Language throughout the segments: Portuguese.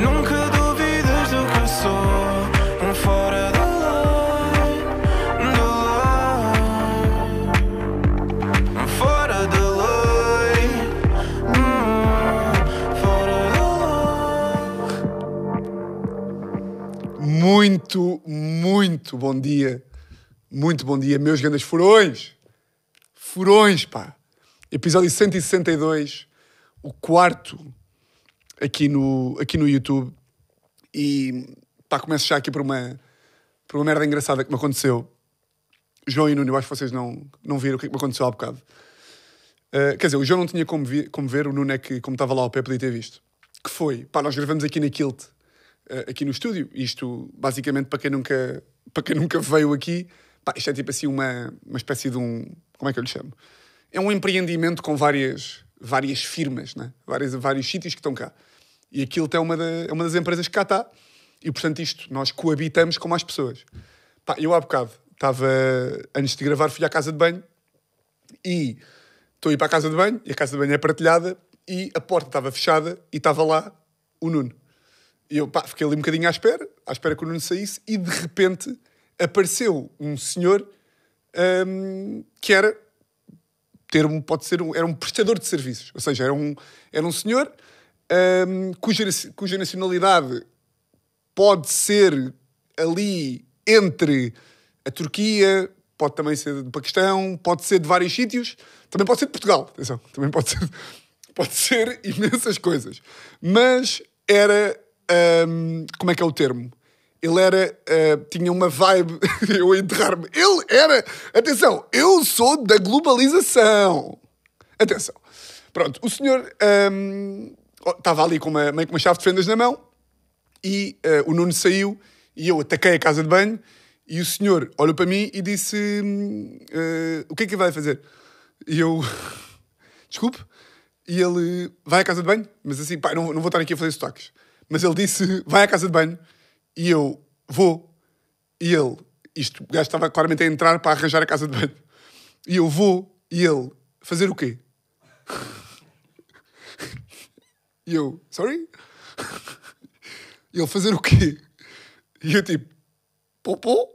Nunca duvides do que fora Muito, muito bom dia. Muito bom dia, meus grandes furões. Furões, pá. Episódio 162, o quarto aqui no, aqui no YouTube. E, pá, começo já aqui por uma, por uma merda engraçada que me aconteceu. João e Nuno, eu acho que vocês não, não viram o que, é que me aconteceu há bocado. Uh, quer dizer, o João não tinha como, vi- como ver, o Nuno é que, como estava lá ao pé, podia ter visto. Que foi, pá, nós gravamos aqui na Kilt, uh, aqui no estúdio. Isto, basicamente, para quem nunca, para quem nunca veio aqui, pá, isto é tipo assim uma, uma espécie de um. Como é que eu lhe chamo? É um empreendimento com várias, várias firmas, né? várias, vários sítios que estão cá. E a Kilt é uma, da- é uma das empresas que cá está. E, portanto, isto, nós coabitamos com mais pessoas. Pá, eu há bocado estava, antes de gravar, fui à casa de banho e estou a ir para a casa de banho, e a casa de banho é partilhada, e a porta estava fechada e estava lá o Nuno. E eu pá, fiquei ali um bocadinho à espera, à espera que o Nuno saísse, e de repente apareceu um senhor hum, que era termo pode ser um, era um prestador de serviços, ou seja, era um, era um senhor hum, cuja, cuja nacionalidade pode ser ali entre a Turquia, pode também ser do Paquistão, pode ser de vários sítios, também pode ser de Portugal, atenção, também pode ser, pode ser imensas coisas. Mas era, hum, como é que é o termo? Ele era, ah, tinha uma vibe, eu a enterrar-me, ele era, atenção, eu sou da globalização. Atenção. Pronto, o senhor hum, estava ali com uma, meio com uma chave de fendas na mão, e eh, o Nuno saiu e eu ataquei a casa de banho e o senhor olhou para mim e disse eh, o que é que vai fazer? E eu desculpe e ele vai à casa de banho mas assim, pá, não, não vou estar aqui a fazer sotaques mas ele disse vai à casa de banho e eu vou e ele, isto, o gajo estava claramente a entrar para arranjar a casa de banho e eu vou e ele fazer o quê? E eu, sorry? E ele fazer o quê? E eu tipo, popô?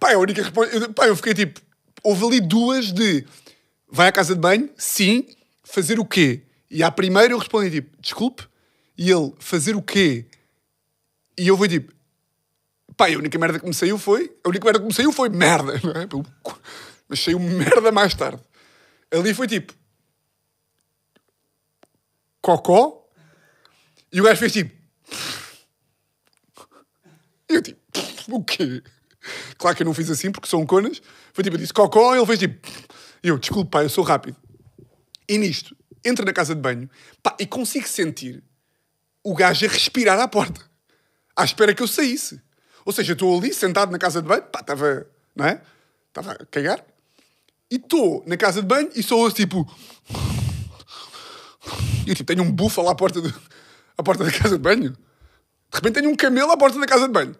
Pá, a única resposta. Pá, eu fiquei tipo, houve ali duas de vai à casa de banho, sim, fazer o quê? E à primeira eu respondi tipo, desculpe, e ele, fazer o quê? E eu fui tipo, pá, a única merda que me saiu foi, a única merda que me saiu foi merda, não é? Mas saiu merda mais tarde. Ali foi tipo, cocó, e o gajo fez tipo. E eu tipo, o quê? Claro que eu não fiz assim porque um conas. Foi tipo, eu disse cocó, e ele fez tipo. E eu, desculpe, pá, eu sou rápido. E nisto, entra na casa de banho, pá, e consigo sentir o gajo a respirar à porta, à espera que eu saísse. Ou seja, estou ali sentado na casa de banho, pá, estava, não é? Estava a cagar. E estou na casa de banho e sou tipo. E eu tipo, tenho um búfalo à porta, de, à porta da casa de banho. De repente tenho um camelo à porta da casa de banho.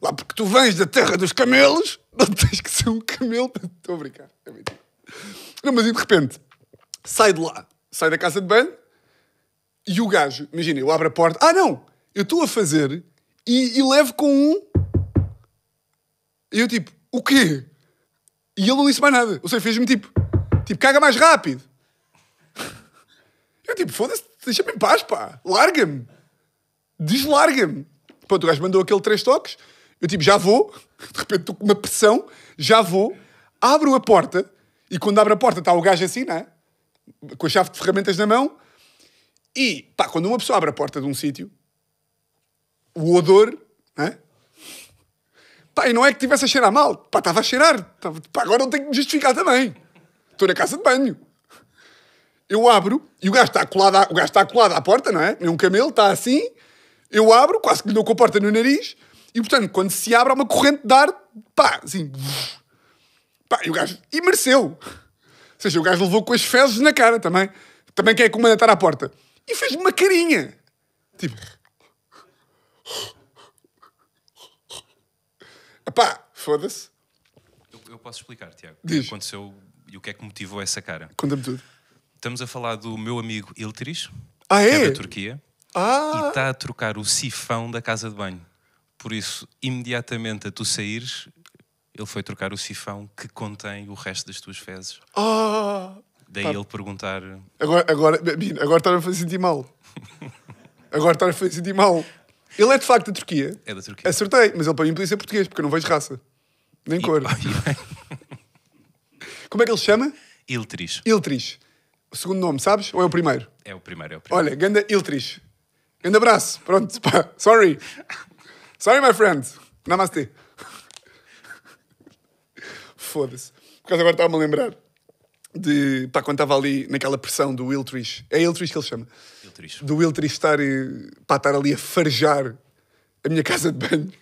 Lá porque tu vens da terra dos camelos, não tens que ser um camelo. Estou a brincar. É. Não, mas e de repente, sai de lá, sai da casa de banho e o gajo, imagina, eu abro a porta. Ah, não! Eu estou a fazer e, e levo com um. E eu tipo, o quê? E ele não disse mais nada. Ou seja, fez-me tipo, tipo, caga mais rápido. Eu tipo, foda-se, deixa-me em paz, pá. Larga-me. Deslarga-me. Pronto, o gajo mandou aquele três toques. Eu tipo, já vou. De repente estou com uma pressão. Já vou. Abro a porta. E quando abro a porta está o gajo assim, não é? Com a chave de ferramentas na mão. E, pá, quando uma pessoa abre a porta de um sítio, o odor, não é? Pá, e não é que tivesse a cheirar mal. Pá, estava a cheirar. Pá, agora não tenho que me justificar também. Estou na casa de banho. Eu abro e o gajo está está colado à porta, não é? É um camelo, está assim. Eu abro, quase que lhe dou com a porta no nariz. E, portanto, quando se abre, há uma corrente de ar, pá, assim. Pá, e o gajo... E mereceu. Ou seja, o gajo levou com as fezes na cara também. Também quem é que o manda estar à porta. E fez-me uma carinha. Tipo... Epá, foda-se. Eu, eu posso explicar, Tiago. Diz. Aconteceu E o que é que motivou essa cara? Conta-me tudo. Estamos a falar do meu amigo Iltris, Ah, que é é? da Turquia, e Ah, está a trocar o sifão da casa de banho. Por isso, imediatamente a tu saíres, ele foi trocar o sifão que contém o resto das tuas fezes. ah. Daí Pá. ele perguntar: Agora, agora, Bino, agora está a fazer sentir mal. Agora está a fazer sentir mal. Ele é de facto da Turquia. é da Turquia. Acertei, mas ele para mim podia ser português, porque eu não vejo raça. Nem cor. Como é que ele se chama? Iltris. Iltris. O segundo nome, sabes? Ou é o primeiro? É o primeiro, é o primeiro. Olha, ganda Iltris. Grande abraço. Pronto, pá. Sorry. Sorry, my friend. Namaste. Foda-se. Por causa agora estava-me a lembrar de, pá, quando estava ali naquela pressão do Iltris. É Iltris que ele chama. Iltris. Do Iltris estar, eh, pá, estar ali a farejar a minha casa de banho.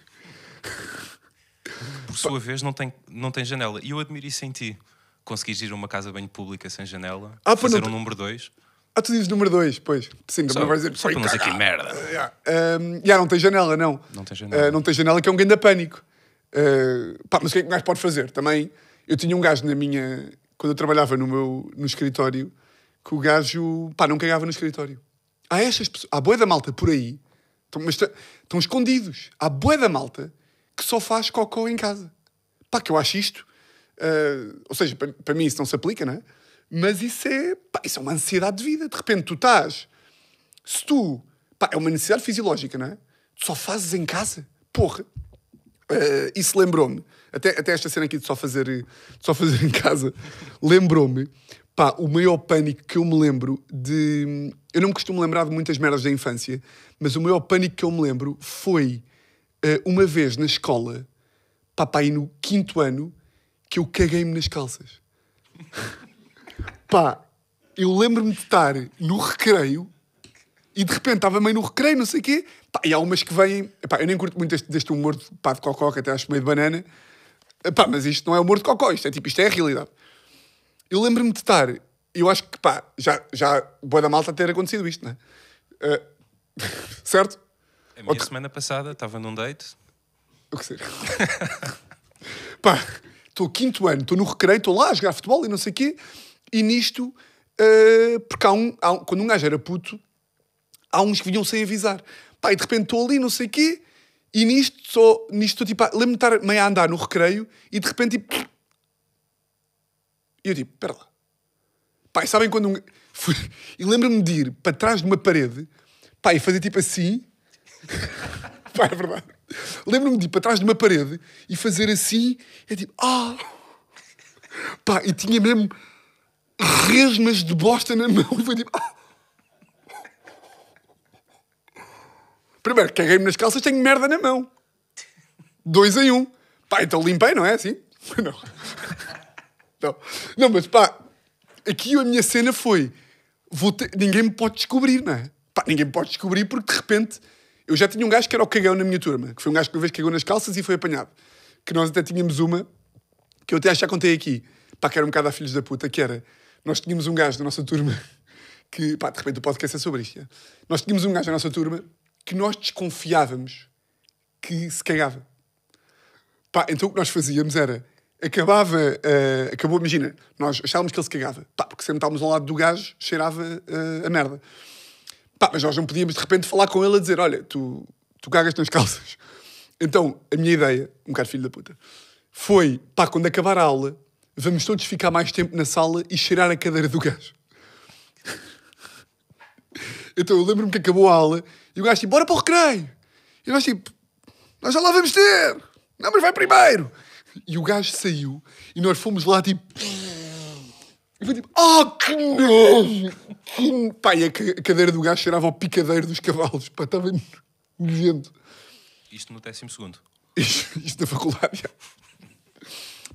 Por sua vez, não tem, não tem janela. E eu admiro isso em ti. Conseguires ir a uma casa de banho pública sem janela, Ah, fazer não um te- número 2. Ah, tu dizes número 2, pois. Sim, Só, não vais dizer. só para "Foi nós aqui cagar." merda. Yeah. Um, yeah, não tem janela, não. Não tem janela. Uh, não tem janela, que é um grande pânico. Uh, pá, mas o que é que um gajo pode fazer? Também, eu tinha um gajo na minha... Quando eu trabalhava no meu no escritório, que o gajo, pá, não cagava no escritório. Há estas pessoas... Há boia da malta por aí, estão, mas estão- escondidos. Há boia da malta que só faz cocó em casa. Pá, que eu acho isto... uh, ou seja, para, para mim isso não se aplica, não é? Mas isso é, pá, isso é uma ansiedade de vida. De repente tu estás se tu. Pá, é uma necessidade fisiológica, não é? Tu só fazes em casa. Porra. Eh, isso lembrou-me. Até, até esta cena aqui de só fazer, de só fazer em casa. Lembrou-me. Pá, o maior pânico que eu me lembro de. Eu não me costumo lembrar de muitas merdas da infância, mas o maior pânico que eu me lembro foi eh, uma vez na escola, pá, pá, aí no quinto ano, que eu caguei-me nas calças. Pá, eu lembro-me de estar no recreio e de repente estava meio no recreio, não sei o quê. Pá, e há umas que vêm. Epá, eu nem curto muito deste, deste humor de, pá, de cocó, que até acho meio de banana. Epá, mas isto não é humor de cocó, isto é tipo, isto é a realidade. Eu lembro-me de estar, eu acho que pá, já, já boa da malta ter acontecido isto, não é? Eh, certo? A minha Ok. semana passada estava num date. O que seja. Pá, estou quinto ano, estou no recreio, estou lá a jogar futebol e não sei o quê, e nisto, eh, porque há um, há um- quando um gajo era puto, há uns que vinham sem avisar. Pá, e de repente estou ali, não sei o quê, e nisto, só, nisto estou tipo, lembro-me de estar meio a andar no recreio, e de repente tipo... E eu tipo, espera lá. E sabem quando um... E lembro-me de ir para trás de uma parede, e fazer tipo assim... Pá, é verdade. Lembro-me de ir para trás de uma parede e fazer assim, é tipo, ah! Pá, e tinha mesmo resmas de bosta na mão e foi tipo, ah! Primeiro, caguei-me nas calças, tenho merda na mão. Dois em um. Pá, então limpei, não é assim? Não. Não, não mas pá, aqui a minha cena foi: ter- ninguém me pode descobrir, não é? Pá, ninguém me pode descobrir porque de repente eu já tinha um gajo que era o cagão na minha turma, que foi um gajo que uma vez cagou nas calças e foi apanhado. Que nós até tínhamos uma, que eu até já contei aqui, pá, que era um bocado a filhos da puta, que era: nós tínhamos um gajo da nossa turma que, pá, de repente o podcast é sobre isto. já. Nós tínhamos um gajo da nossa turma que nós desconfiávamos que se cagava. Pá, então o que nós fazíamos era. Acabava. eh, acabou, imagina, nós achávamos que ele se cagava. Pá, porque sempre estávamos ao lado do gajo, cheirava eh, a merda. Pá, mas nós não podíamos de repente falar com ele a dizer: Olha, tu, tu cagas nas calças. Então, a minha ideia, um bocado filho da puta, foi: pá, quando acabar a aula, vamos todos ficar mais tempo na sala e cheirar a cadeira do gajo. Então eu lembro-me que acabou a aula e o gajo tipo, bora para o recreio. E nós tipo, nós já lá vamos ter. Não, mas vai primeiro. E o gajo saiu e nós fomos lá tipo... E foi tipo, ah, que nojo! Que no-" Pá, e a ca- a cadeira do gajo cheirava ao picadeiro dos cavalos. Pá, estava nojento. Isto no décimo segundo. Isto, isto na faculdade, já.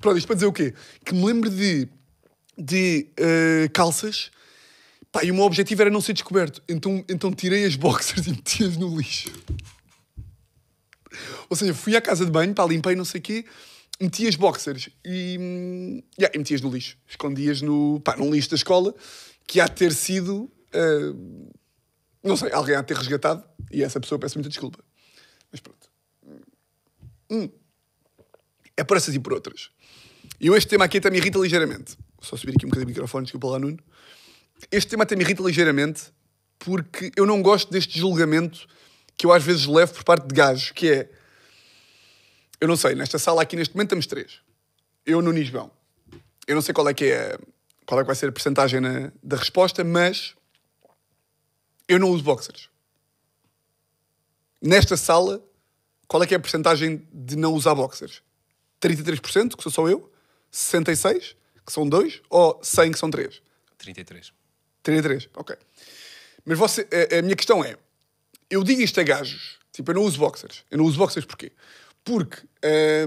Pronto, isto para dizer o quê? Que me lembro de, de eh, calças, pá, e o meu objetivo era não ser descoberto. Então, então tirei as boxers e meti-as no lixo. Ou seja, fui à casa de banho, pá, limpei não sei o quê, meti as boxers e, hum, yeah, e meti-as no lixo. Escondi-as no, pá, num lixo da escola, que há de ter sido, eh, não sei, alguém há de ter resgatado, e essa pessoa peço muita desculpa. Mas pronto. É por essas e por outras. E este tema aqui até me irrita ligeiramente. só subir aqui um bocadinho o microfone, desculpa lá, Nuno. Este tema até me irrita ligeiramente porque eu não gosto deste julgamento que eu às vezes levo por parte de gajos, que é. Eu não sei, nesta sala aqui neste momento estamos três. Eu, e João. Eu não sei qual é que é, qual é que vai ser a percentagem da resposta, mas eu não uso boxers. Nesta sala, qual é que é a percentagem de não usar boxers? 33%, que sou só eu? 66%, que são dois? Ou 100, que são três? 33. 33, ok. Mas você, a, a minha questão é: eu digo isto a gajos, tipo, eu não uso boxers. Eu não uso boxers porquê? Porque,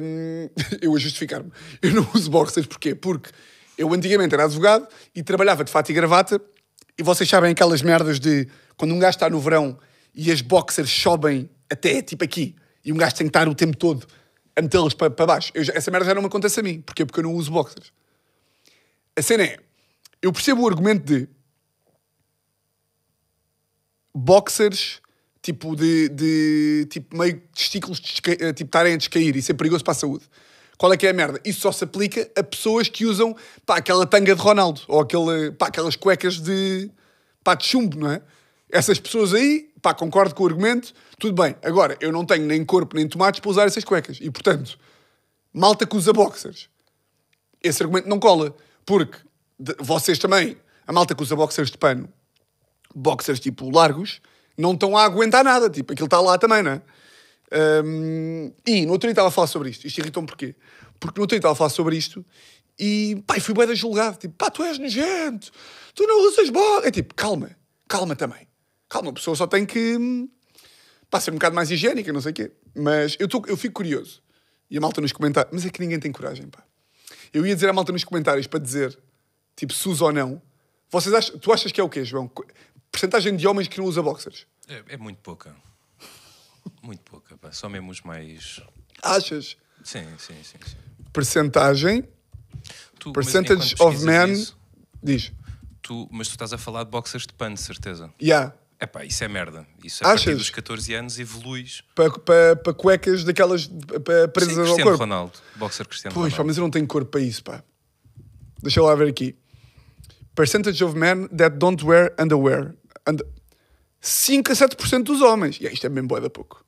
hum, eu a justificar-me, eu não uso boxers porquê? Porque eu antigamente era advogado e trabalhava de fato e gravata e vocês sabem aquelas merdas de quando um gajo está no verão e as boxers sobem até tipo aqui e um gajo tem que estar o tempo todo a metê-las para, para baixo. Essa merda já não me acontece a mim. Porquê? Porque eu não uso boxers. A cena é, eu percebo o argumento de boxers, tipo de, de tipo meio testículos eh, tipo estarem a descair, isso é perigoso para a saúde. Qual é que é a merda? Isso só se aplica a pessoas que usam pá, aquela tanga de Ronaldo ou aquele, pá, aquelas cuecas de, pá, de chumbo, não é? Essas pessoas aí, pá, concordo com o argumento, tudo bem. Agora, eu não tenho nem corpo nem tomates para usar essas cuecas e, portanto, malta que usa boxers esse argumento não cola. Porque vocês também, a malta que usa boxers de pano, boxers tipo largos, não estão a aguentar nada. Tipo, aquilo está lá também, não é? Hum, e no outro dia estava a falar sobre isto. Isto irritou-me porquê? Porque no outro dia estava a falar sobre isto e pá, fui bem julgado. Tipo, pá, tu és nojento, tu não usas boxers. É tipo, calma, calma também. Calma, a pessoa só tem que hum, pá, ser um bocado mais higiênica, não sei o quê. Mas eu, tô, eu fico curioso. E a malta nos comentários, mas é que ninguém tem coragem, pá. Eu ia dizer à malta nos comentários para dizer, tipo, se usa ou não. Vocês tu achas que é o quê, João? Percentagem de homens que não usa boxers? É, é muito pouca. Muito pouca, pá. Só mesmo os mais. Achas? Sim, sim, sim. sim. Percentagem, Tu, percentage of men, isso, diz. tu, mas tu estás a falar de boxers de pano, de certeza. Yeah. É pá, isso é merda. Isso a partir Achas? dos 14 anos evoluís. Para pa, pa cuecas daquelas pa, Sim, presas ao Cristiano corpo. Ronaldo. Boxer Cristiano Pois, pá, Ronaldo. mas eu não tenho corpo para isso, pá. Deixa eu lá ver aqui. Percentage of men that don't wear underwear. And... 5 a 7% dos homens. E isto é mesmo boa da pouco.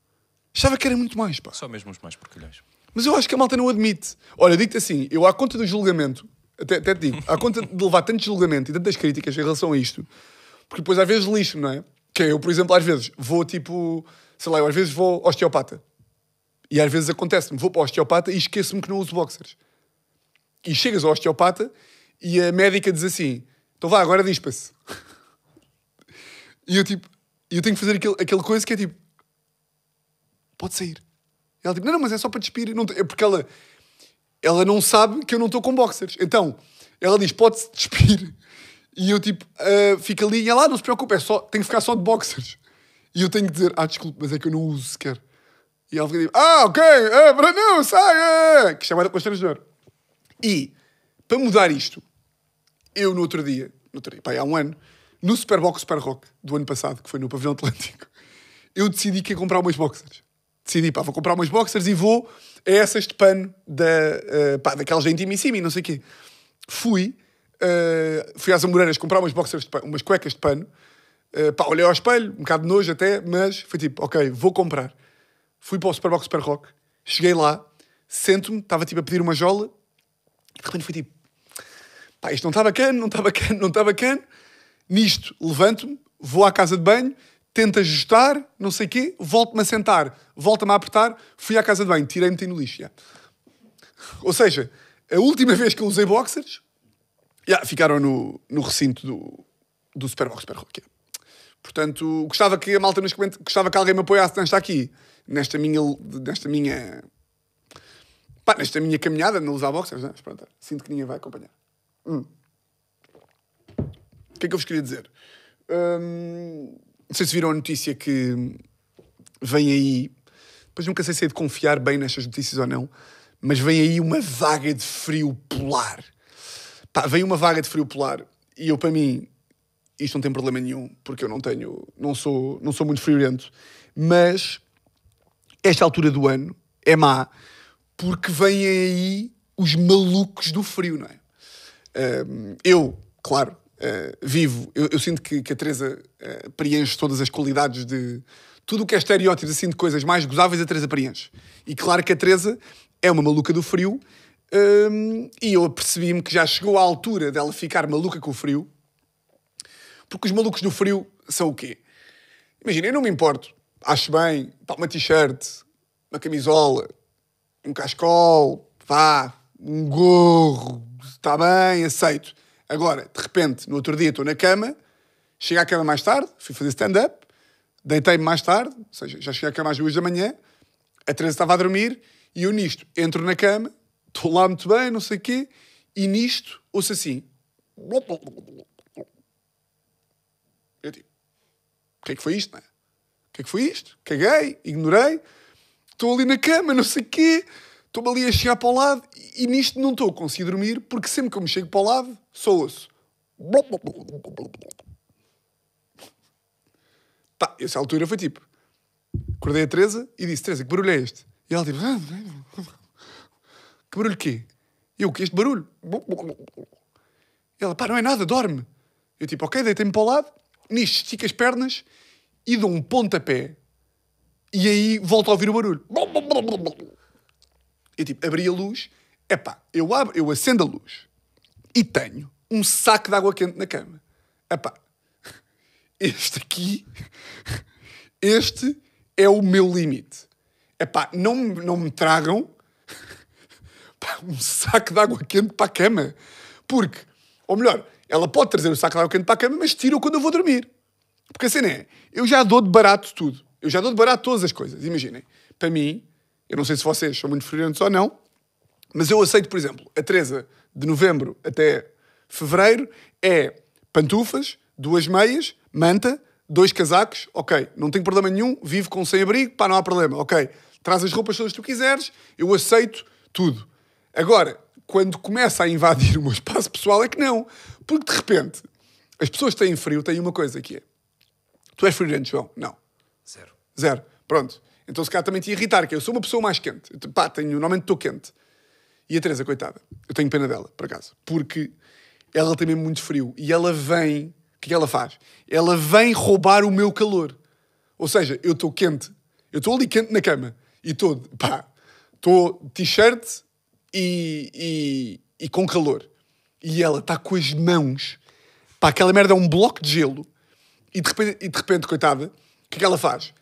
Achava que era muito mais, pá. Só mesmo os mais porcalhões. Mas eu acho que a malta não admite. Olha, digo-te assim, eu à conta do julgamento, até, até te digo, à conta de levar tanto julgamento e tantas críticas em relação a isto, porque depois às vezes lixo, não é? Que é, eu, por exemplo, às vezes vou tipo, sei lá, eu às vezes vou osteopata. E às vezes acontece-me, vou para o osteopata e esqueço-me que não uso boxers. E chegas ao osteopata e a médica diz assim, então vá, agora dispa-se. E eu tipo, eu tenho que fazer aquele, aquele coisa que é tipo, pode sair. E ela tipo, não, não, mas é só para despir. Não, é porque ela, ela não sabe que eu não estou com boxers. Então, ela diz, pode-se despir. E eu tipo, fico ali e ela, ah, não se preocupe, é só, tem que ficar só de boxers. E eu tenho que dizer, ah, desculpe, mas é que eu não uso sequer. E ela fica tipo, ah, ok, ah, para não, sai, ah, que chamada constrangedor. E, para mudar isto, eu no outro dia, no outro dia, pá, há um ano, no Superbox Super Rock do ano passado, que foi no Pavilhão Atlântico, eu decidi que ia comprar umas boxers. Decidi, pá, vou comprar umas boxers e vou a essas de pano da, eh, pá, daquelas da Intimissimi, não sei o quê. Fui, eh, fui às Amoreiras comprar umas boxers, de pano, umas cuecas de pano. Eh, pá, olhei ao espelho, um bocado de nojo até, mas foi tipo, ok, vou comprar. Fui para o Superbox Super Rock, cheguei lá, sento-me, estava tipo a pedir uma jola, e de repente foi tipo, pá, isto não está bacana, não está bacana, não está bacana. Nisto, levanto-me, vou à casa de banho, tento ajustar, não sei o quê, volto-me a sentar, volto-me a apertar, fui à casa de banho, tirei-me no lixo. Ou seja, a última vez que eu usei boxers, já, ficaram no, no recinto do, do Superbox Super Rock. Portanto, gostava que a malta nos comente, gostava que alguém me apoiasse nesta aqui, nesta minha, nesta minha, pá, nesta minha caminhada, não usar boxers, né? Mas pronto, sinto que ninguém vai acompanhar. O que é que eu vos queria dizer? Hum, não sei se viram a notícia que vem aí. Pois nunca sei se é de confiar bem nestas notícias ou não, mas vem aí uma vaga de frio polar. Pá, vem uma vaga de frio polar e eu, para mim, isto não tem problema nenhum, porque eu não tenho, não sou, não sou muito friorento, mas esta altura do ano é má, porque vêm aí os malucos do frio, não é? Hum, eu, claro, uh, vivo, eu, eu sinto que, que a Teresa uh, preenche todas as qualidades de. Tudo o que é estereótipos assim de coisas mais gozáveis, a Teresa preenche. E claro que a Teresa é uma maluca do frio. hum, e eu percebi-me que já chegou à altura dela ficar maluca com o frio. Porque os malucos do frio são o quê? Imagina, eu não me importo. Acho bem, pá, uma t-shirt, uma camisola, um cascol, vá, um gorro, está bem, aceito. Agora, de repente, no outro dia estou na cama, chego à cama mais tarde, fui fazer stand-up, deitei-me mais tarde, ou seja, já cheguei à cama às duas da manhã, a Teresa estava a dormir e eu nisto entro na cama, estou lá muito bem, não sei o quê, e nisto ouço assim. Eu digo, o que é que foi isto, não é? O que é que foi isto? Caguei, ignorei, estou ali na cama, não sei o quê, estou-me ali a chegar para o lado e, nisto não estou a conseguir dormir porque sempre que eu me chego para o lado, só ouço. Pá, essa altura foi tipo, acordei a Teresa e disse, Teresa, que barulho é este? E ela tipo, "Ah, que barulho quê? E eu, que este barulho? E ela, pá, não é nada, dorme. Eu tipo, ok, deitei-me para o lado, nisto estico as pernas e dou um pontapé. E aí volto a ouvir o barulho. Eu tipo, abri a luz, epá, eu abro, eu acendo a luz e tenho um saco de água quente na cama. Epá, este aqui, este é o meu limite. Epá, não, não me tragam um saco de água quente para a cama. Porque, ou melhor, ela pode trazer o saco de água quente para a cama, mas tira-o quando eu vou dormir. Porque a cena é, eu já dou de barato tudo. Eu já dou de barato todas as coisas. Imaginem, para mim, eu não sei se vocês são muito friorentes ou não, mas eu aceito, por exemplo, a Teresa de novembro até fevereiro é pantufas, duas meias, manta, dois casacos, ok, não tenho problema nenhum, vivo com sem-abrigo, pá, não há problema, ok. Traz as roupas todas que tu quiseres, eu aceito tudo. Agora, quando começa a invadir o meu espaço pessoal, é que não. Porque de repente, as pessoas que têm frio têm uma coisa que é: tu és friorento, João? Não. Zero. Zero. Pronto. Então se calhar também te irritar, que eu sou uma pessoa mais quente. Eu, pá, tenho, normalmente estou quente. E a Teresa, coitada, eu tenho pena dela, por acaso. Porque ela tem mesmo muito frio. E ela vem... O que é que ela faz? Ela vem roubar o meu calor. Ou seja, eu estou quente. Eu estou ali quente na cama. E estou, pá, estou t-shirt e, e, e com calor. E ela está com as mãos... Pá, aquela merda é um bloco de gelo. E de repente, e de repente coitada, o que é que ela faz?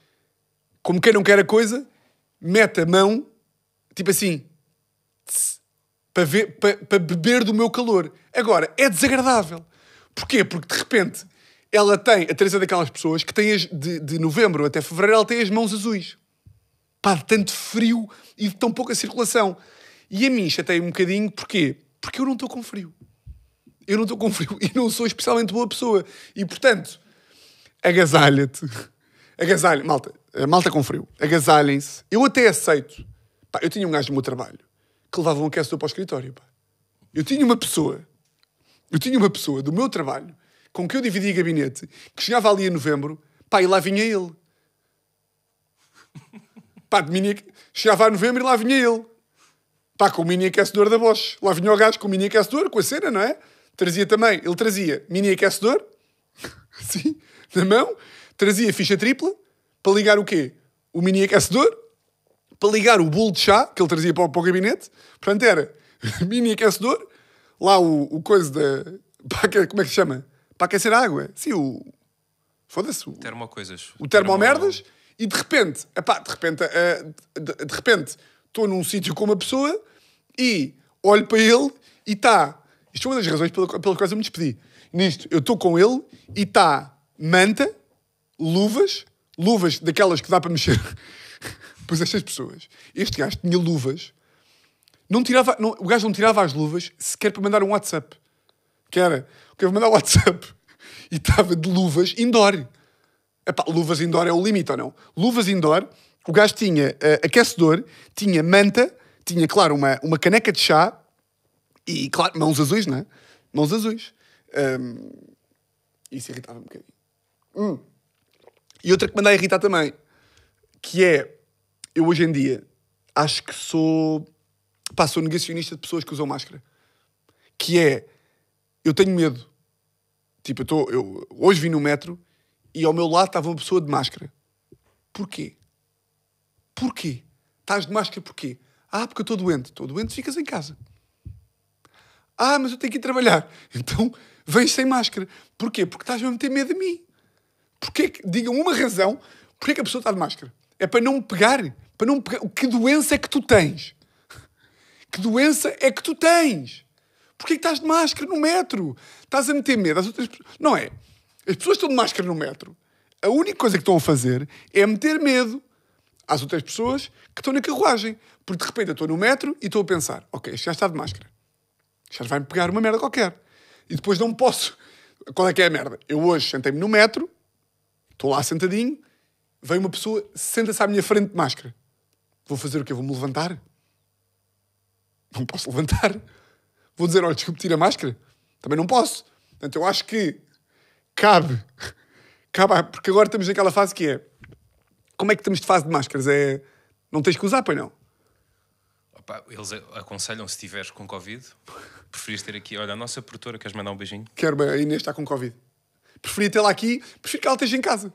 Como quem não quer a coisa, mete a mão, tipo assim, tss, para, ver, para, para beber do meu calor. Agora, é desagradável. Porquê? Porque de repente ela tem, a Teresa é daquelas pessoas que tem as, de, de novembro até fevereiro, ela tem as mãos azuis. Pá, de tanto frio e de tão pouca circulação. E a mim chatei um bocadinho, porquê? Porque eu não estou com frio. Eu não estou com frio e não sou especialmente boa pessoa. E portanto, agasalha-te. Agasalha, malta, malta com frio. Agasalhem-se. Eu até aceito. Pá, eu tinha um gajo no meu trabalho que levava um aquecedor para o escritório. Pá. Eu tinha uma pessoa, eu tinha uma pessoa do meu trabalho com que eu dividia gabinete que chegava ali em novembro, pá, e lá vinha ele. Pá, de mini... chegava a novembro e lá vinha ele. Pá, com o mini aquecedor da Bosch. Lá vinha o gajo com o mini aquecedor, com a cena, não é? Trazia também, ele trazia mini aquecedor, assim, na mão, trazia ficha tripla, para ligar o quê? O mini aquecedor, para ligar o bolo de chá, que ele trazia para o, para o gabinete. Portanto, era mini aquecedor, lá o, o coisa da... Como é que se chama? Para aquecer a água. Sim, o... Foda-se. O, Termocoisas. o termomerdas e de repente, epá, de repente, eh, de, de repente, estou num sítio com uma pessoa e olho para ele e está. Isto foi uma das razões pela, pela qual eu me despedi. Nisto, eu estou com ele e está manta, luvas, luvas daquelas que dá para mexer. pois estas pessoas, este gajo tinha luvas, não tirava, não- o gajo não tirava as luvas sequer para mandar um WhatsApp. Que era, que eu vou mandar um WhatsApp e estava de luvas indoor. Epá, luvas indoor é o limite ou não? Luvas indoor, o gajo tinha eh, aquecedor, tinha manta, tinha, claro, uma, uma caneca de chá e, claro, mãos azuis, não é? Mãos azuis. Ahm, isso irritava um bocadinho. Hum. E outra que me anda a irritar também, que é, eu hoje em dia acho que sou, pá, sou negacionista de pessoas que usam máscara. Que é, eu tenho medo. Tipo, eu, tô, eu hoje vim no metro e ao meu lado estava uma pessoa de máscara. Porquê? Porquê? Estás de máscara porquê? Ah, porque eu estou doente. Estou doente, ficas em casa. Ah, mas eu tenho que ir trabalhar. Então, vens sem máscara. Porquê? Porque estás a meter medo de mim. Porquê que, digam uma razão, porquê que a pessoa está de máscara? É para não me pegar. Para não pegar. Que doença é que tu tens? Que doença é que tu tens? Porquê que estás de máscara no metro? Estás a meter medo às outras pessoas. Não é? As pessoas estão de máscara no metro. A única coisa que estão a fazer é meter medo às outras pessoas que estão na carruagem. Porque de repente eu estou no metro e estou a pensar: ok, este já está de máscara. Já vai-me pegar uma merda qualquer. E depois não posso. Qual é que é a merda? Eu hoje sentei-me no metro, estou lá sentadinho, vem uma pessoa, senta-se à minha frente de máscara. Vou fazer o quê? Vou-me levantar? Não posso levantar. Vou dizer, olha, desculpe, tira a máscara. Também não posso. Portanto, eu acho que cabe. cabe porque agora estamos naquela fase que é. Como é que estamos de fase de máscaras? É. Não tens que usar, pois não? Opa, eles aconselham, se estiveres com Covid, preferires ter aqui. Olha, a nossa produtora, queres mandar um beijinho? Quero, a Inês está com Covid. Preferi tê-la aqui, prefiro que ela esteja em casa.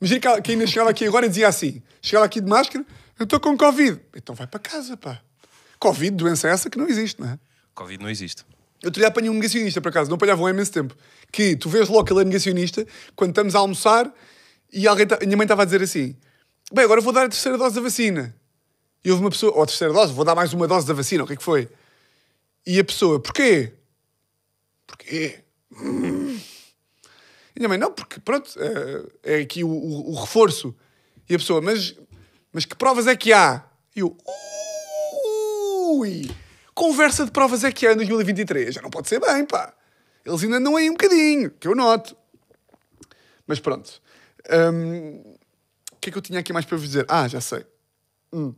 Imagina que, ela, que a Inês chegava aqui agora e dizia assim: chegava aqui de máscara, eu estou com Covid. Então vai para casa, pá. Covid, doença essa que não existe, não é? Covid não existe. Eu te apanhei um negacionista, por acaso, não apanhava há imenso tempo. Que tu vês logo que ele é negacionista quando estamos a almoçar e alguém tá- a minha mãe estava a dizer assim: Bem, agora vou dar a terceira dose da vacina. E houve uma pessoa, ou a terceira dose, vou dar mais uma dose da vacina, o que é que foi? E a pessoa, porquê? Porquê? Hum. Minha mãe, não, porque pronto, é, é aqui o, o- o reforço. E a pessoa, mas, mas que provas é que há? E eu, ui, conversa de provas é que há em 2023. Já não pode ser bem, pá. Eles ainda andam aí um bocadinho, que eu noto. Mas pronto. Hum, o que é que eu tinha aqui mais para vos dizer? Ah, já sei. Hum.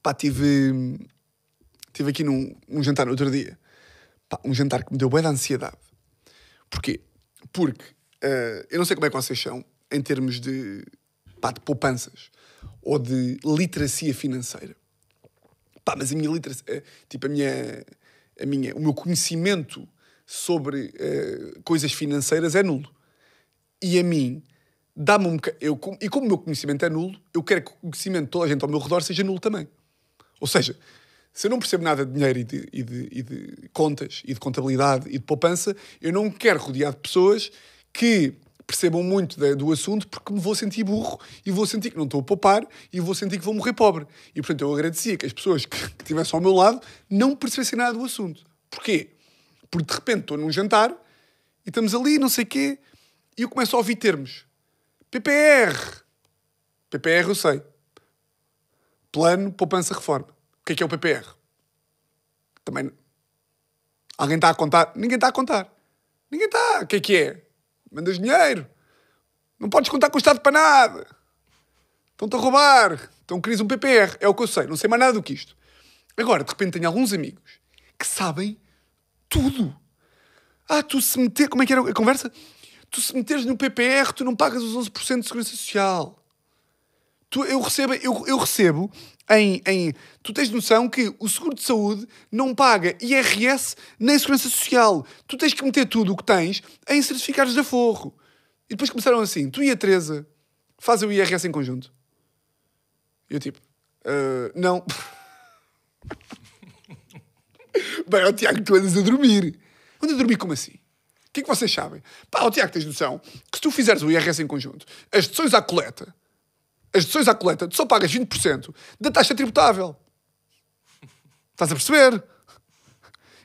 Pá, tive, tive aqui num, jantar no outro dia. Pá, um jantar que me deu bué de ansiedade. Porquê? Porque eh, eu não sei como é que vocês são em termos de, pá, de poupanças ou de literacia financeira. Pá, mas a minha literacia, eh, tipo, a minha, a minha, o meu conhecimento sobre eh, coisas financeiras é nulo. E a mim, dá-me um eu E como o meu conhecimento é nulo, eu quero que o conhecimento de toda a gente ao meu redor seja nulo também. Ou seja, se eu não percebo nada de dinheiro e de, e de- e de contas, e de contabilidade, e de poupança, eu não quero rodear de pessoas que percebam muito da- do assunto porque me vou sentir burro e vou sentir que não estou a poupar e vou sentir que vou morrer pobre. E, portanto, eu agradecia que as pessoas que, que estivessem ao meu lado não percebessem nada do assunto. Porquê? Porque, de repente, estou num jantar e estamos ali, não sei o quê, e eu começo a ouvir termos. PPR. PPR eu sei. Plano Poupança Reforma. O que é que é o PPR? Também. Alguém está a contar? Ninguém está a contar. Ninguém está. O que é que é? Mandas dinheiro. Não podes contar com o Estado para nada. Estão-te a roubar. Então querias um PPR. É o que eu sei. Não sei mais nada do que isto. Agora, de repente, tenho alguns amigos que sabem tudo. Ah, tu se meter. Como é que era a conversa? Tu se meteres no PPR, tu não pagas os 11% de segurança social. Tu, eu recebo, eu, eu recebo em, em. Tu tens noção que o seguro de saúde não paga IRS nem segurança social. Tu tens que meter tudo o que tens em certificados de aforro. E depois começaram assim: tu e a Teresa fazem o IRS em conjunto. Eu tipo: "Ah, não. Bem, ó Tiago, tu andas a dormir. Anda a dormir como assim? O que é que vocês sabem? Pá, ó Tiago, tens noção que se tu fizeres o IRS em conjunto, as deduções à coleta, as deduções à coleta, tu só pagas 20% da taxa tributável. Estás a perceber?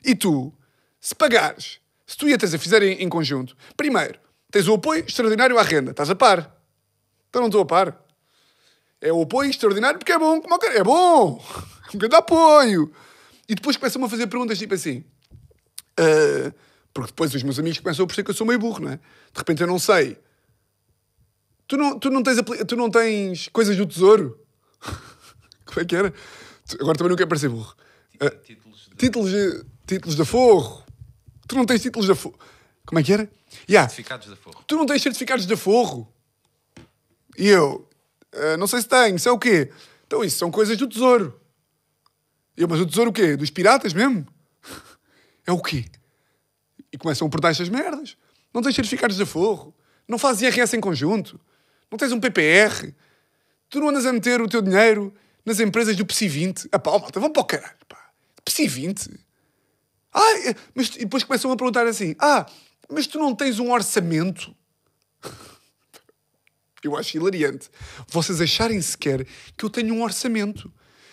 E tu, se pagares, se tu e a Teresa fizerem em conjunto, primeiro, tens o apoio extraordinário à renda. Estás a par? Então não estou a par. É o apoio extraordinário porque é bom. Como é bom. Um grande apoio. E depois começam-me a fazer perguntas tipo assim. ah, porque depois os meus amigos começam a perceber que eu sou meio burro, não é? De repente eu não sei. Tu não, tu não, tens, tu não tens coisas do tesouro? Como é que era? Tu- Agora também não quero parecer burro. Ah, Títulos de títulos, de, títulos de aforro. Tu não tens títulos de aforro. Como é que era? Yeah. certificados de aforro. Tu não tens certificados de aforro? E eu? "Ah, não sei se tenho. Isso é o quê? Então isso são coisas do tesouro. E eu, mas o tesouro o quê? Dos piratas mesmo? É o quê? E começam a portar estas merdas. Não tens certificados de aforro. Não fazes IRS em conjunto. Não tens um PPR. Tu não andas a meter o teu dinheiro nas empresas do PSI 20. Ah pá, malta, vão para o caralho, pá. PSI 20? Ah, mas e depois começam a perguntar assim: Ah, mas tu não tens um orçamento? Eu acho hilariante vocês acharem sequer que eu tenho um orçamento.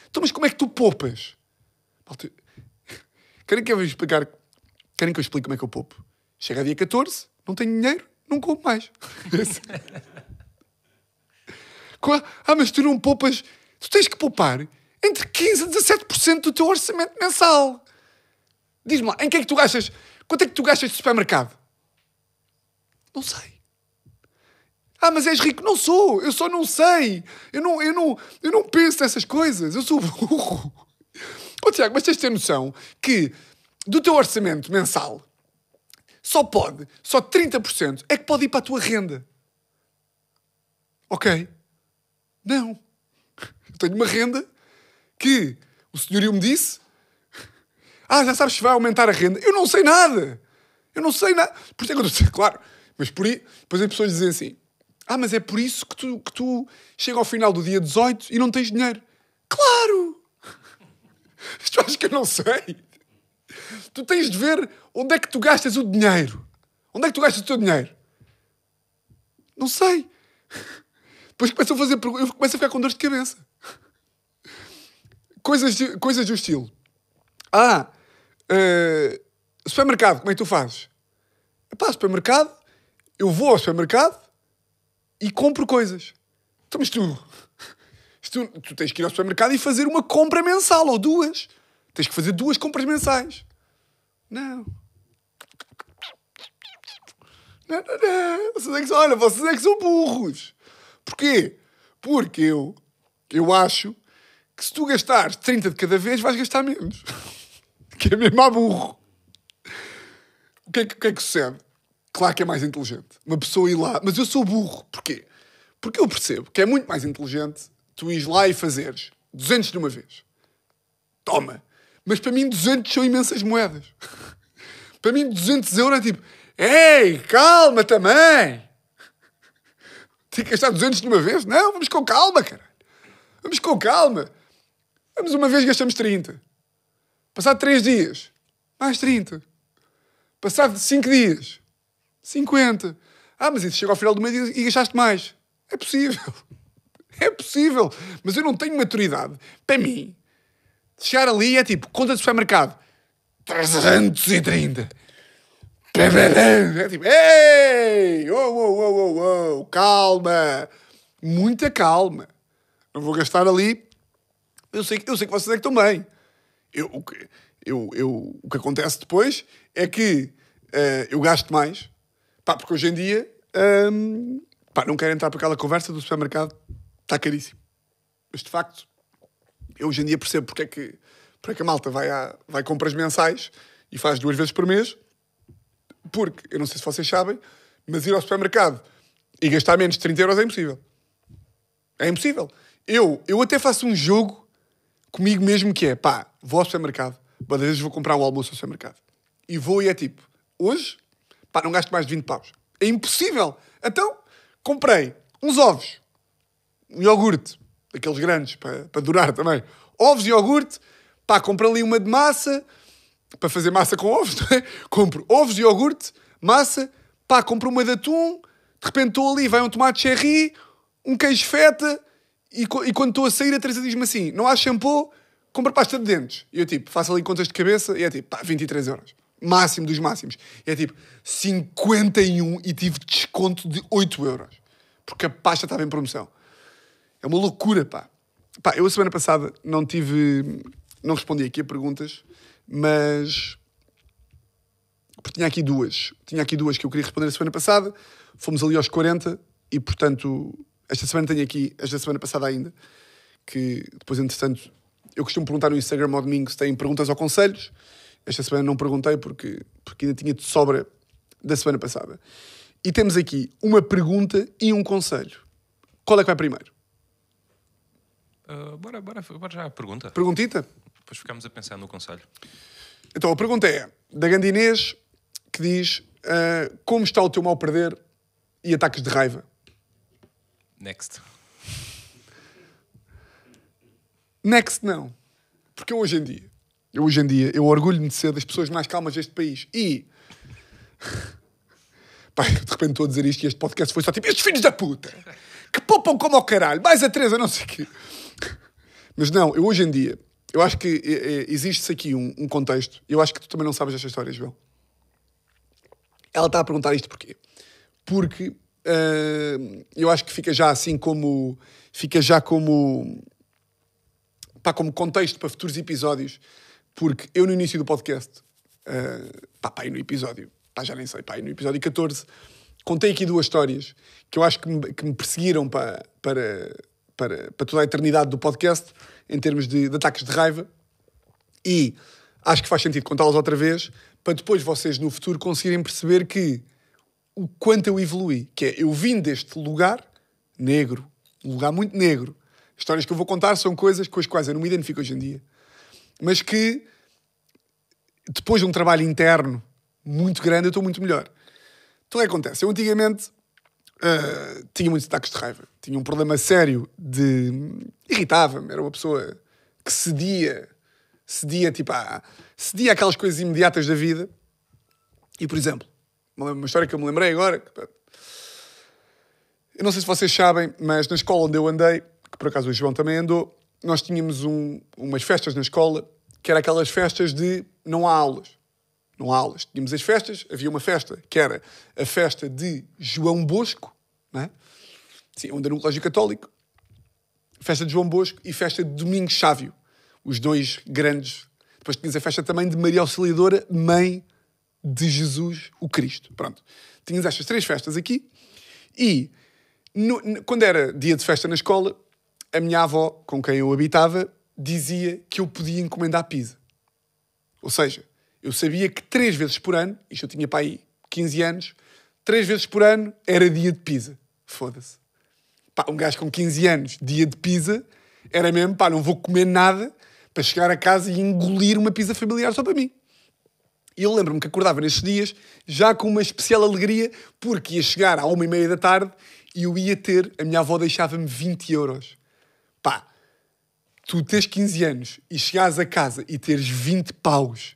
Então, mas como é que tu poupas? Malta, Querem que eu explicar? Querem que eu explique como é que eu poupo? Chega a dia 14, não tenho dinheiro, não como mais. Ah, mas tu não poupas. Tu tens que poupar entre 15% a 17% do teu orçamento mensal. Diz-me lá, em que é que tu gastas? Quanto é que tu gastas de supermercado? Não sei. Ah, mas és rico? Não sou. Eu só não sei. Eu não, eu não, eu não penso nessas coisas. Eu sou burro. Ô Tiago, mas tens de ter noção que do teu orçamento mensal só pode, só 30% é que pode ir para a tua renda. Ok? Não. Eu tenho uma renda que o senhorio me disse. Ah, já sabes se vai aumentar a renda. Eu não sei nada. Eu não sei nada. Por isso é que eu estou claro. Mas por aí, depois as pessoas dizem assim: Ah, mas é por isso que tu, que tu chega ao final do dia 18 e não tens dinheiro. Claro! Tu achas que eu não sei? Tu tens de ver onde é que tu gastas o dinheiro. Onde é que tu gastas o teu dinheiro? Não sei. Depois começam a fazer perguntas. Eu começo a ficar com dor de cabeça. Coisas, de- coisas do estilo. Ah, eh, supermercado, como é que tu fazes? Epá, supermercado, eu vou ao supermercado e compro coisas. Então, mas tu, tu, tu tens que ir ao supermercado e fazer uma compra mensal ou duas. Tens que fazer duas compras mensais. Não. Não, não, não. Vocês é que, olha, vocês é que são burros. Porquê? Porque eu, eu acho que se tu gastares 30 de cada vez, vais gastar menos. que é mesmo a burro. O que, é que, o que é que sucede? Claro que é mais inteligente. Uma pessoa ir lá. Mas eu sou burro. Porquê? Porque eu percebo que é muito mais inteligente tu ires lá e fazeres 200 de uma vez. Toma. Mas para mim 200 são imensas moedas. para mim 200 euros é tipo... Ei, calma também. Tem que gastar 200 de uma vez? Não, vamos com calma, caralho. Vamos com calma. Vamos uma vez gastamos 30. Passado 3 dias, mais 30. Passado 5 dias, 50. Ah, mas isso chega ao final do mês e e gastaste mais. É possível. É possível. Mas eu não tenho maturidade. Para mim, chegar ali é tipo, conta de supermercado. 330. É tipo, ei! Oh, oh, oh, oh, calma! Muita calma. Não vou gastar ali. Eu sei, eu sei que vocês é que estão bem. Eu, o, que, eu, eu, o que acontece depois é que eh, eu gasto mais. Pá, porque hoje em dia hum, pá, não quero entrar para aquela conversa do supermercado. Está caríssimo. Mas de facto, eu hoje em dia percebo porque é que, porque é que a malta vai, a, vai compras mensais e faz duas vezes por mês. Porque, eu não sei se vocês sabem, mas ir ao supermercado e gastar menos de 30 euros é impossível. É impossível. Eu, eu até faço um jogo comigo mesmo que é, pá, vou ao supermercado, às vezes vou comprar o almoço ao supermercado. E vou e é tipo, hoje, pá, não gasto mais de 20 paus. É impossível. Então, comprei uns ovos, um iogurte, daqueles grandes, para, para durar também. Ovos e iogurte, pá, compro ali uma de massa, para fazer massa com ovos, não é? Compro ovos iogurte, massa, pá, compro uma de atum, de repente estou ali, vai um tomate cherry, um queijo feta, e, e quando estou a sair, a Teresa diz-me assim: não há shampoo, compra pasta de dentes. E eu tipo, faço ali contas de cabeça e é tipo, pá, 23 euros. Máximo dos máximos. E é tipo, 51 e tive desconto de 8 euros. Porque a pasta estava em promoção. É uma loucura, pá. Pá, eu a semana passada não tive. Não respondi aqui a perguntas, mas. Porque tinha aqui duas. Tinha aqui duas que eu queria responder a semana passada. Fomos ali aos 40 e, portanto, esta semana tenho aqui, esta semana passada ainda, que depois, entretanto, eu costumo perguntar no Instagram ao domingo se têm perguntas ou conselhos. Esta semana não perguntei porque, porque ainda tinha de sobra da semana passada. E temos aqui uma pergunta e um conselho. Qual é que vai primeiro? Ah, bora, bora, bora já à pergunta. Perguntita? Depois ficamos a pensar no conselho. Então a pergunta é: da Gandinês, que diz ah, como está o teu mal perder e ataques de raiva. Next. Next não. Porque eu hoje em dia, eu hoje em dia, eu orgulho-me de ser das pessoas mais calmas deste país. E. Pai, de repente estou a dizer isto e este podcast foi só tipo, estes filhos da puta, que poupam como ao caralho, mais a Teresa, não sei o quê. Mas não, eu hoje em dia, eu acho que eh, eh, existe-se aqui um, um contexto, eu acho que tu também não sabes esta história, João. Ela está a perguntar isto porquê? Porque ah, eu acho que fica já assim como. Fica já como pá, como contexto para futuros episódios, porque eu no início do podcast, uh, pá, pá, no episódio, pá, já nem sei, pá, no episódio 14, contei aqui duas histórias que eu acho que me, que me perseguiram para, para, para, para toda a eternidade do podcast, em termos de, de ataques de raiva, e acho que faz sentido contá-las outra vez, para depois vocês no futuro conseguirem perceber que o quanto eu evolui, que é, eu vim deste lugar negro, um lugar muito negro, histórias que eu vou contar são coisas com as quais eu não me identifico hoje em dia, mas que depois de um trabalho interno muito grande eu estou muito melhor. Então o que acontece? Eu antigamente ah, tinha muitos ataques de raiva, tinha um problema sério de. irritava-me, era uma pessoa que cedia, cedia tipo, a, cedia aquelas coisas imediatas da vida. E por exemplo, uma história que eu me lembrei agora, eu não sei se vocês sabem, mas na escola onde eu andei, que por acaso o João também andou, nós tínhamos um- umas festas na escola que eram aquelas festas de não há aulas. Não há aulas. Tínhamos as festas, havia uma festa que era a festa de João Bosco, não é? Sim, era no Colégio Católico. Festa de João Bosco e festa de Domingos Sávio. Os dois grandes. Depois tinhas a festa também de Maria Auxiliadora, mãe de Jesus, o Cristo. Pronto. Tinhas estas três festas aqui e no- quando era dia de festa na escola, a minha avó, com quem eu habitava, dizia que eu podia encomendar pizza. Ou seja, eu sabia que três vezes por ano, isto eu tinha para aí 15 anos, três vezes por ano era dia de pizza. Foda-se. Pá, um gajo com 15 anos, dia de pizza, era mesmo, pá, não vou comer nada para chegar a casa e engolir uma pizza familiar só para mim. E eu lembro-me que acordava nestes dias já com uma especial alegria, porque ia chegar à uma e meia da tarde e eu ia ter, a minha avó deixava-me 20 euros. Pá, tu tens 15 anos e chegares a casa e teres 20 paus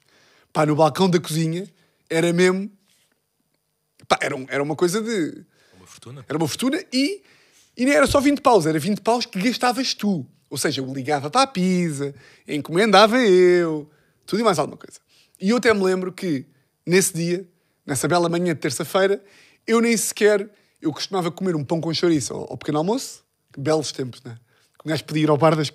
pá, no balcão da cozinha, era mesmo. Pá, era, um- era uma coisa de. Uma fortuna. Era uma fortuna e, e nem era só 20 paus, era 20 paus que gastavas tu. Ou seja, eu ligava para a pizza, encomendava eu, tudo e mais alguma coisa. E eu até me lembro que, nesse dia, nessa bela manhã de terça-feira, eu nem sequer. Eu costumava comer um pão com chouriço ao, pequeno almoço. Belos tempos, não é? Que um gajo podia ir ao bar das.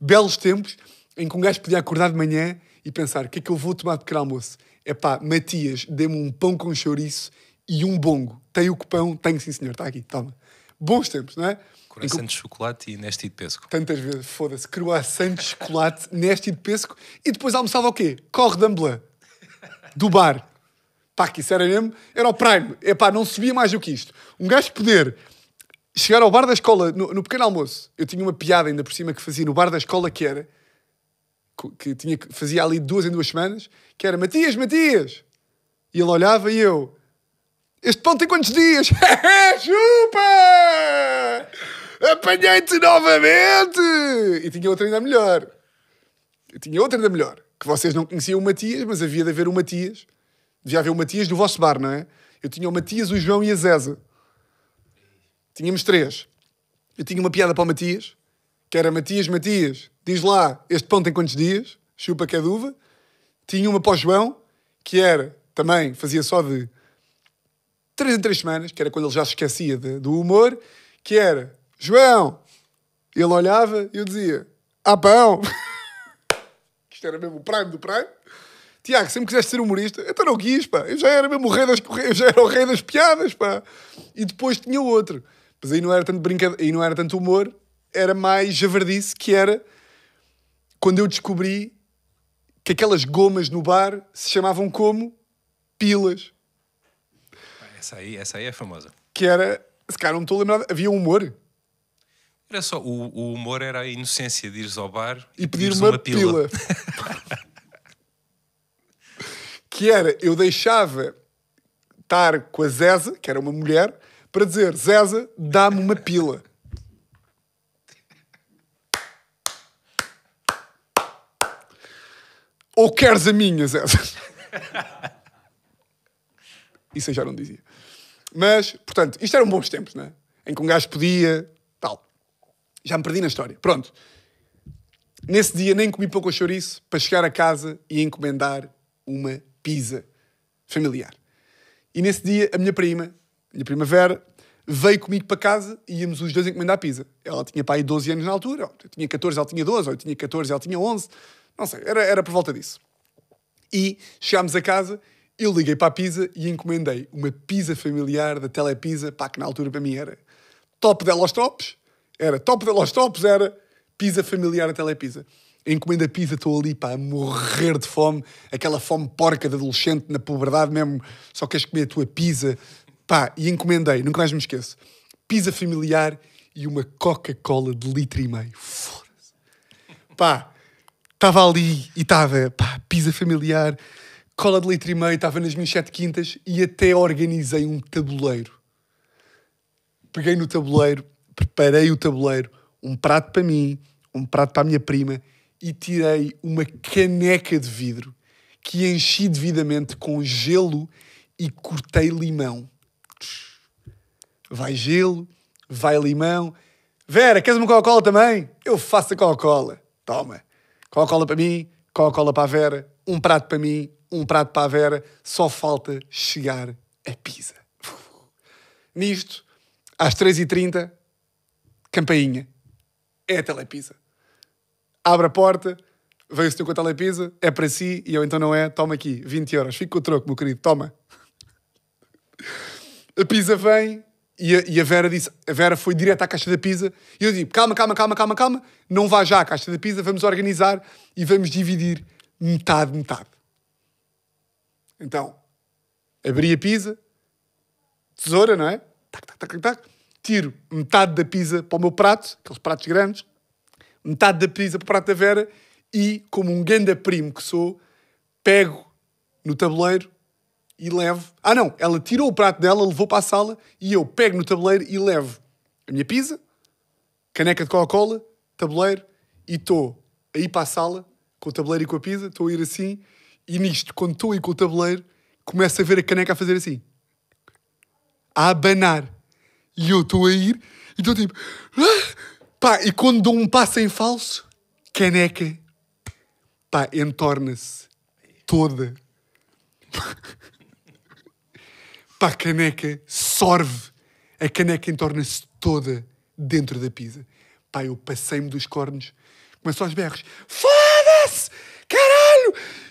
Belos tempos em que um gajo podia acordar de manhã e pensar: o que é que eu vou tomar de pequeno almoço? É pá, Matias, dê-me um pão com chouriço e um bongo. Tem o cupão? Tenho sim, senhor, está aqui, toma. Bons tempos, não é? Que Coração de chocolate e neste de pesco. tantas vezes, foda-se, croissant de chocolate, neste de pesco, e depois almoçava o quê? Corre de ambulã. Do bar. Pá, que isso era mesmo, era o prime. É pá, não subia mais do que isto. Um gajo poder chegar ao bar da escola, no, no pequeno almoço, eu tinha uma piada ainda por cima que fazia no bar da escola que era, que tinha, que fazia ali duas em duas semanas, que era Matias, Matias! E ele olhava e eu, este pão tem quantos dias? Chupa! Apanhei-te novamente! E tinha outra ainda melhor. Eu tinha outra ainda melhor. Que vocês não conheciam o Matias, mas havia de haver o Matias. Devia haver o Matias do vosso bar, não é? Eu tinha o Matias, o João e a Zeza. Tínhamos três. Eu tinha uma piada para o Matias, que era Matias, Matias, diz lá, este pão tem quantos dias? Chupa que é de uva. Tinha uma para o João, que era, também, fazia só de três em três semanas, que era quando ele já se esquecia de- do humor, que era, João, ele olhava e eu dizia, há pão. Isto era mesmo o prime do prime. Tiago, sempre quiseste ser humorista, então não quis, pá. Eu já era mesmo o rei das, eu já era o rei das piadas, pá. E depois tinha outro. Mas aí não era tanto brincadeira, aí não era tanto humor, era mais javardice, que era quando eu descobri que aquelas gomas no bar se chamavam como pilas. Essa aí, essa aí é famosa. Que era, se calhar não me estou a lembrar, havia um humor Era só, o, o humor era a inocência de ires ao bar e pedir pedires uma, pila. que era, eu deixava estar com a Zeza, que era uma mulher, para dizer, Zeza, dá-me uma pila. Ou queres a minha, Zeza? Isso eu já não dizia. Mas, portanto, isto eram bons tempos, não é? Em que um gajo podia, tal. Já me perdi na história. Pronto. Nesse dia nem comi pouco chouriço para chegar a casa e encomendar uma pizza familiar. E nesse dia a minha prima, a minha prima Vera, veio comigo para casa e íamos os dois encomendar pizza. Ela tinha aí 12 anos na altura, eu tinha 14, ela tinha 12, ou eu tinha 14, ela tinha 11, não sei, era, era por volta disso. E chegámos a casa, eu liguei para a pizza e encomendei uma pizza familiar da Telepizza, pá, que na altura para mim era top dela aos tops, era top dela aos tops, era pizza familiar da Telepizza. Encomenda pizza, estou ali, pá, a morrer de fome, aquela fome porca de adolescente na puberdade mesmo, só queres comer a tua pizza, pá, e encomendei, nunca mais me esqueço, pizza familiar e uma Coca-Cola de litro e meio. Foda-se. Pá, estava ali e estava, pá, pizza familiar, cola de litro e meio, estava nas minhas sete quintas e até organizei um tabuleiro. Peguei no tabuleiro, preparei o tabuleiro, um prato para mim, um prato para a minha prima e tirei uma caneca de vidro que enchi devidamente com gelo e cortei limão. Vai gelo, vai limão. Vera, queres uma Coca-Cola também? Eu faço a Coca-Cola. Toma. Coca-Cola para mim, Coca-Cola para a Vera, um prato para mim, um prato para a Vera. Só falta chegar a pizza. Nisto, às 3h30, campainha. É a telepizza. Abre a porta, veio o senhor com a telepizza, é para si, e eu então não é, toma aqui, 20 euros. Fica com o troco, meu querido, toma. A pizza vem e a, e a Vera disse, a Vera foi direto à caixa da pizza e eu digo, calma, calma, calma, calma, calma, não vá já à caixa da pizza, vamos organizar e vamos dividir metade, metade. Então, abri a pizza, tesoura, não é? Tac, tac, tac, tac, tiro metade da pizza para o meu prato, aqueles pratos grandes, metade da pizza para o prato da Vera e, como um ganda primo que sou, pego no tabuleiro e levo. Ah, não, ela tirou o prato dela, levou para a sala e eu pego no tabuleiro e levo a minha pizza, caneca de Coca-Cola, tabuleiro e estou a ir para a sala com o tabuleiro e com a pizza, estou a ir assim e nisto, quando estou a ir com o tabuleiro, começo a ver a caneca a fazer assim, a abanar. E eu estou a ir e estou tipo. "Ah!" Pá, e quando dou um passo em falso, caneca, pá, entorna-se toda. Pá, a caneca sorve. A caneca entorna-se toda dentro da pizza. Pá, eu passei-me dos cornos, começo aos berros. Foda-se! Caralho!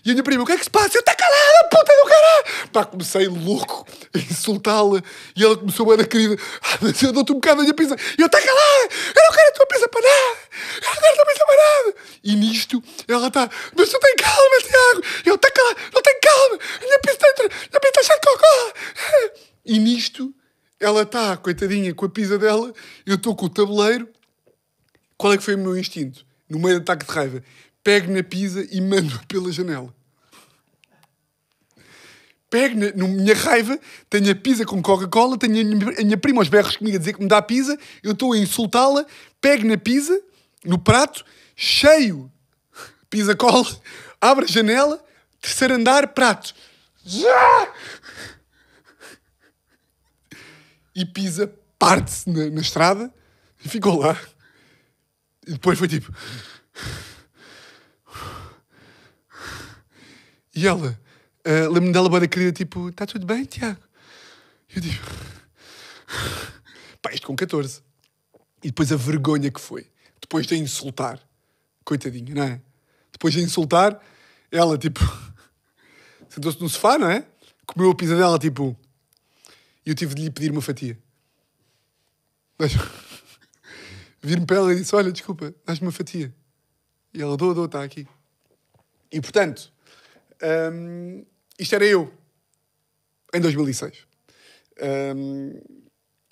E a minha prima, o que é que se passa? Eu está calada, puta do caralho! Pá, comecei louco a insultá-la e ela começou a dar querida. Ah, mas eu dou-te um bocado da minha pizza. E eu, está calada! Eu não quero a tua pizza para nada! Eu não quero a tua pizza para nada! E nisto, ela está, mas tu tem calma, Tiago! Eu, está calada! Não tem calma! A minha pizza está, a minha pizza está de Coca-Cola! E nisto, ela está, coitadinha, com a pizza dela, eu estou com o tabuleiro. Qual é que foi o meu instinto? No meio do ataque de raiva. Pego na pizza e mando pela janela. Pego na, na minha raiva, tenho a pizza com Coca-Cola, tenho a minha, a minha prima aos berros comigo a dizer que me dá pizza, eu estou a insultá-la, pego na pizza, no prato, cheio, pizza cola, abre a janela, terceiro andar, prato. Já! E pizza parte-se na, na estrada e ficou lá. E depois foi tipo. E ela, ah, lembro-me dela bem querida, tipo, está tudo bem, Tiago? E eu digo, pá, isto com 14. E depois a vergonha que foi, depois de insultar, coitadinha, não é? Depois de insultar, ela, tipo, sentou-se no sofá, não é? Comeu a pizza dela, tipo, e eu tive de lhe pedir uma fatia. Mas, vir-me para ela e disse: Olha, desculpa, dás-me uma fatia. E ela, dou, dou, está aqui. E portanto, hum, isto era eu em 2006. Hum,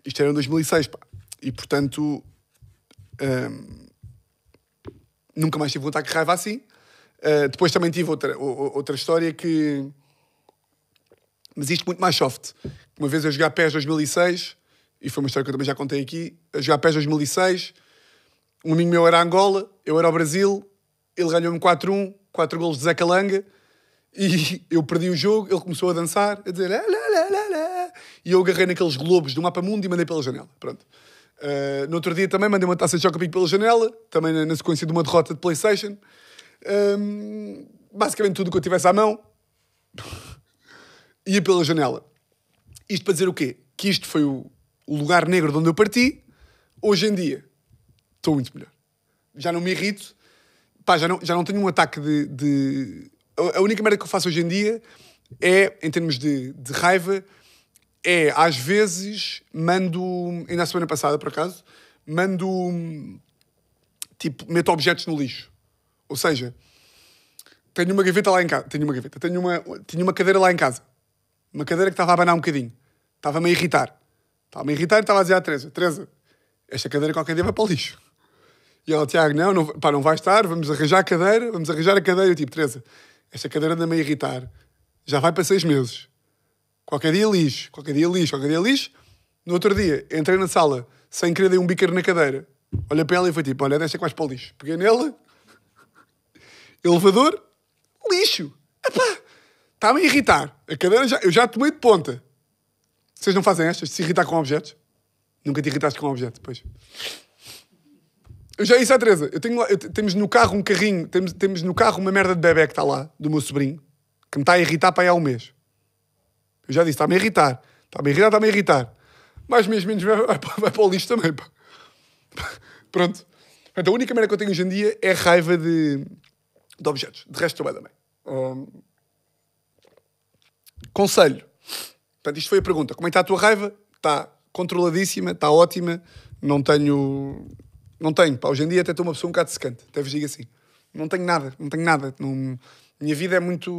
isto era em 2006, pá. E portanto, hum, nunca mais tive um ataque de raiva assim. Uh, depois também tive outra, outra história que Mas isto muito mais soft. Uma vez eu joguei a PES 2006, e foi uma história que eu também já contei aqui, a jogar PES 2006, um amigo meu era Angola, eu era o Brasil, ele ganhou-me 4-1, 4 golos de Zé Calanga, e eu perdi o jogo, ele começou a dançar, a dizer lá, lá, lá, lá, e eu agarrei naqueles globos do mapa mundo e mandei pela janela. Pronto. Uh, no outro dia também mandei uma taça de choca pela janela, também na, na sequência de uma derrota de Playstation. Um, basicamente tudo o que eu tivesse à mão ia pela janela. Isto para dizer o quê? Que isto foi o, o lugar negro de onde eu parti. Hoje em dia estou muito melhor. Já não me irrito. Pá, já, não, já não tenho um ataque de, de... A única merda que eu faço hoje em dia é, em termos de, de raiva, é às vezes mando. Ainda a semana passada, por acaso, mando. Tipo, meto objetos no lixo. Ou seja, tenho uma gaveta lá em casa. Tenho uma gaveta. Tenho uma, tinha uma cadeira lá em casa. Uma cadeira que estava a abanar um bocadinho. Estava-me a irritar. Estava-me a irritar e estava a dizer à Teresa: Teresa, esta cadeira qualquer dia vai para o lixo. E ela, Tiago, não, não, pá, não vai estar, vamos arranjar a cadeira, vamos arranjar a cadeira. Eu tipo, Teresa, esta cadeira anda-me a irritar. Já vai para seis meses. Qualquer dia lixo, qualquer dia lixo, qualquer dia lixo. No outro dia, entrei na sala, sem querer, dei um biqueiro na cadeira. Olha para ela e foi tipo, olha, deixa vais para o lixo. Peguei nela, elevador, lixo. Epá, está-me a irritar. A cadeira, já, eu já tomei de ponta. Vocês não fazem estas, se irritar com objetos? Nunca te irritaste com objeto, pois. Eu já disse à Teresa, eu tenho lá, eu, temos no carro um carrinho, temos, temos no carro uma merda de bebê que está lá, do meu sobrinho, que me está a irritar para aí há um mês. Eu já disse, está-me a irritar. Está-me a irritar, está-me a irritar. Mais menos menos vai, vai, vai para o lixo também, pá. Pronto. Portanto, a única merda que eu tenho hoje em dia é raiva de, de objetos. De resto, estou bem também. Um... Conselho. Portanto, isto foi a pergunta. Como é que está a tua raiva? Está controladíssima, está ótima. Não tenho... Não tenho. Pá, hoje em dia até estou uma pessoa um bocado secante. Até vos digo assim. Não tenho nada. Não tenho nada. Não... Minha vida é muito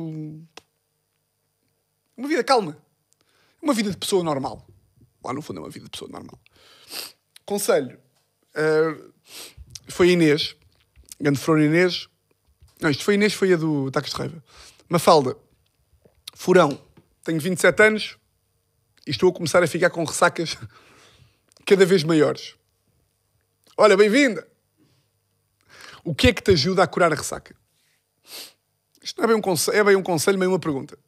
uma vida calma. Uma vida de pessoa normal. Lá no fundo é uma vida de pessoa normal. Conselho. Uh, foi a Inês. Grande Flor Inês. Não, isto foi a Inês, foi a do Tacos de Raiva. Mafalda. Furão. Tenho 27 anos e estou a começar a ficar com ressacas cada vez maiores. Olha, bem-vinda! O que é que te ajuda a curar a ressaca? Isto não é bem um conselho, é bem um conselho, uma pergunta.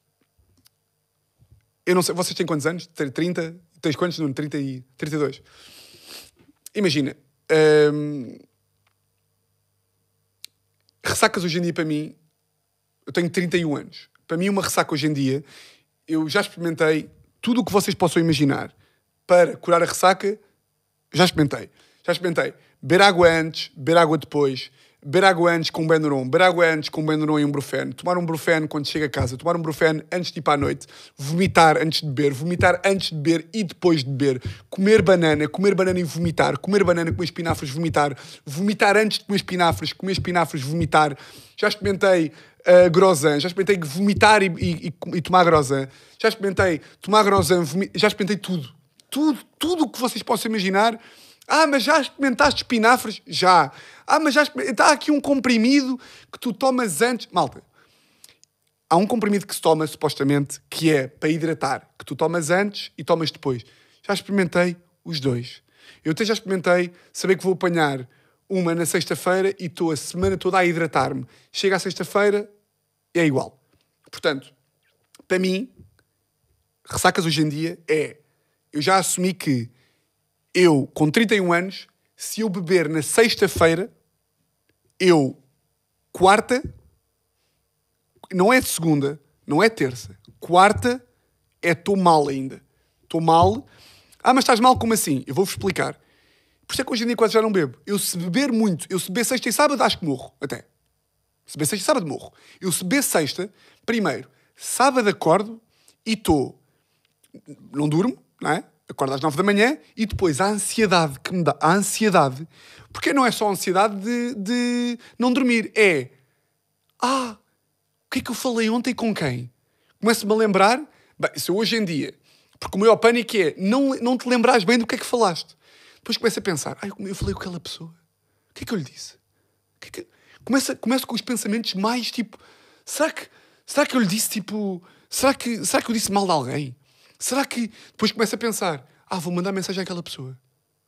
Eu não sei, vocês têm quantos anos? 30? Tens quantos? Nuno? 30 e 32. Imagina. Hum, ressacas hoje em dia para mim, eu tenho 31 anos. Para mim, uma ressaca hoje em dia, eu já experimentei tudo o que vocês possam imaginar para curar a ressaca, já experimentei. Já experimentei. Beber água antes, beber água depois, beber água antes com um Benuron, beber água antes com um Benuron e um Brufeno, tomar um Brufeno quando chega a casa, tomar um Brufeno antes de ir para a noite, vomitar antes de beber, vomitar antes de beber e depois de beber, comer banana, comer banana e vomitar, comer banana, comer espinafres, vomitar, vomitar antes de comer espinafres, comer espinafres, vomitar. Já experimentei uh, grosan, já experimentei vomitar e, e, e, e tomar grosan, já experimentei tomar grosan, já experimentei tudo. Tudo, tudo o que vocês possam imaginar ah, mas já experimentaste espinafres? Já. Ah, mas já está aqui um comprimido que tu tomas antes. Malta, há um comprimido que se toma, supostamente, que é para hidratar, que tu tomas antes e tomas depois. Já experimentei os dois. Eu até já experimentei saber que vou apanhar uma na sexta-feira e estou a semana toda a hidratar-me. Chega à sexta-feira, é igual. Portanto, para mim, ressacas hoje em dia é. Eu já assumi que eu, com 31 anos, se eu beber na sexta-feira, eu, quarta, não é segunda, não é terça, quarta é estou mal ainda. Estou mal. Ah, mas estás mal como assim? Eu vou-vos explicar. Por isso é que hoje em dia quase já não bebo. Eu se beber muito, eu se beber sexta e sábado, acho que morro, até. Se beber sexta e sábado, morro. Eu se beber sexta, primeiro, sábado acordo e estou... Não durmo, não é? Acordo às nove da manhã e depois a ansiedade que me dá, a ansiedade, porque não é só a ansiedade de, de não dormir, é ah, o que é que eu falei ontem com quem? Começo-me a lembrar, bem, isso hoje em dia, porque o maior pânico é não, não te lembrares bem do que é que falaste. Depois começo a pensar, ai, eu falei com aquela pessoa, o que é que eu lhe disse? Que é que... Começa, começo com os pensamentos mais tipo, será que, será que eu lhe disse tipo Será que, será que eu disse mal de alguém? Será que depois começo a pensar, ah, vou mandar mensagem àquela pessoa.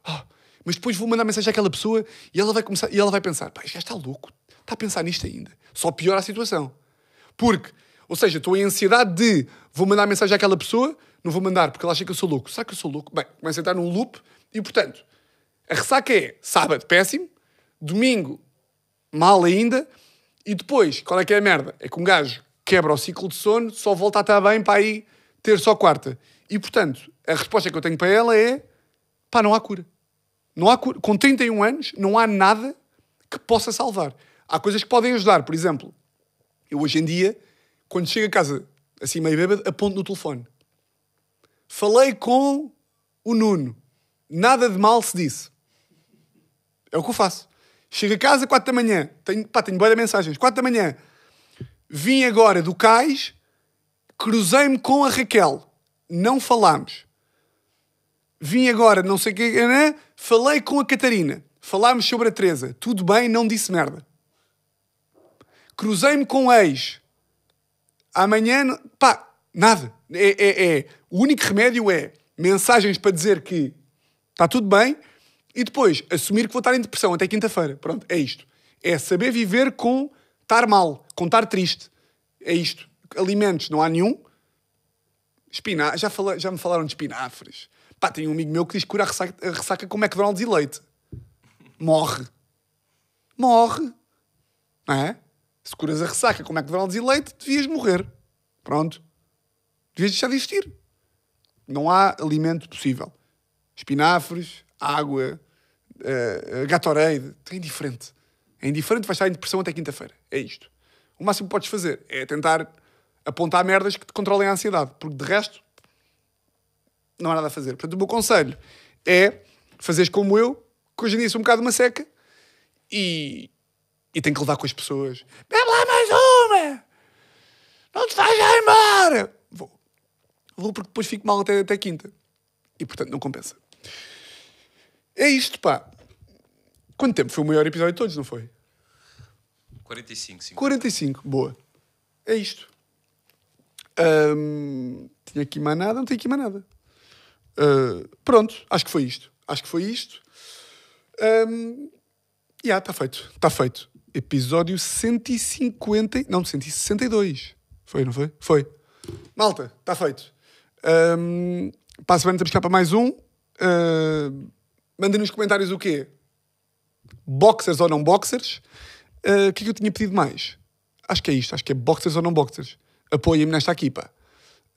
Ah, mas depois vou mandar mensagem àquela pessoa e ela vai começar e ela vai pensar, pá, gajo está louco, está a pensar nisto ainda. Só piora a situação. Porque, ou seja, estou em ansiedade de vou mandar mensagem àquela pessoa, não vou mandar porque ela acha que eu sou louco. Será que eu sou louco? Bem, começo a entrar num loop e, portanto, a ressaca é sábado, péssimo, domingo, mal ainda, e depois, qual é que é a merda? É que um gajo quebra o ciclo de sono, só volta a estar bem para aí ter só quarta. E, portanto, a resposta que eu tenho para ela é pá, não há cura. Não há cura. Com 31 anos, não há nada que possa salvar. Há coisas que podem ajudar. Por exemplo, eu hoje em dia, quando chego a casa assim meio bêbado, aponto no telefone. Falei com o Nuno. Nada de mal se disse. É o que eu faço. Chego a casa, 4 da manhã. Tenho, pá, tenho boa de mensagens. 4 da manhã. Vim agora do cais, cruzei-me com a Raquel. Não falámos. Vim agora, não sei o que, né? falei com a Catarina. Falámos sobre a Teresa. Tudo bem, não disse merda. Cruzei-me com o ex. Amanhã, pá, nada. É, é, é. O único remédio é mensagens para dizer que está tudo bem e depois assumir que vou estar em depressão até quinta-feira. Pronto, é isto. É saber viver com estar mal, com estar triste. É isto. Alimentos, não há nenhum. Espina... Já, já me falaram de espinafres. Pá, tem um amigo meu que diz que cura a ressaca, a ressaca com McDonald's e leite. Morre. Morre. Não é? Se curas a ressaca com McDonald's e leite, devias morrer. Pronto. Devias deixar de existir. Não há alimento possível. Espinafres, água, uh, Gatorade, é indiferente. É indiferente, vais estar em depressão até quinta-feira. É isto. O máximo que podes fazer é tentar apontar merdas que te controlem a ansiedade, porque de resto não há nada a fazer. Portanto, o meu conselho é fazeres como eu, que hoje em dia sou um bocado uma seca e, e tenho que levar com as pessoas. Bebe lá mais uma! Não te vais já embora! Vou. Vou porque depois fico mal até, até quinta. E portanto não compensa. É isto, pá. Quanto tempo? Foi o maior episódio de todos, não foi? 45, 50. 45, boa. É isto. Ahm, tinha aqui mais nada, não tenho aqui mais nada. Ah, pronto, acho que foi isto. Acho que foi isto. Um, já, está feito. Está feito. Episódio 150. Não, 162. Foi, não foi? Foi. Malta, está feito. Um, para a semana temos cá para mais um. Uh, mandem nos comentários o quê? Boxers ou não boxers? Uh, O que é que eu tinha pedido mais? Acho que é isto. Acho que é boxers ou não boxers. Apoiem-me nesta aqui, pá.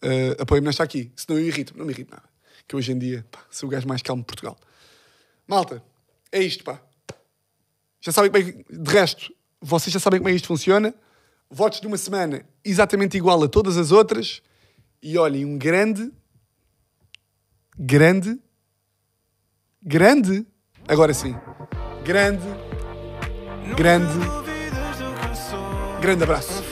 Uh, Apoiem-me nesta aqui. Senão eu irrito. Não me irrito nada. Que hoje em dia, pá, sou o gajo mais calmo de Portugal. Malta, é isto, pá. Já sabem como é que... De resto, vocês já sabem como é que isto funciona. Votos de uma semana exatamente igual a todas as outras. E olhem, um grande... Grande... Grande... Agora sim. Grande... Grande... Grande abraço.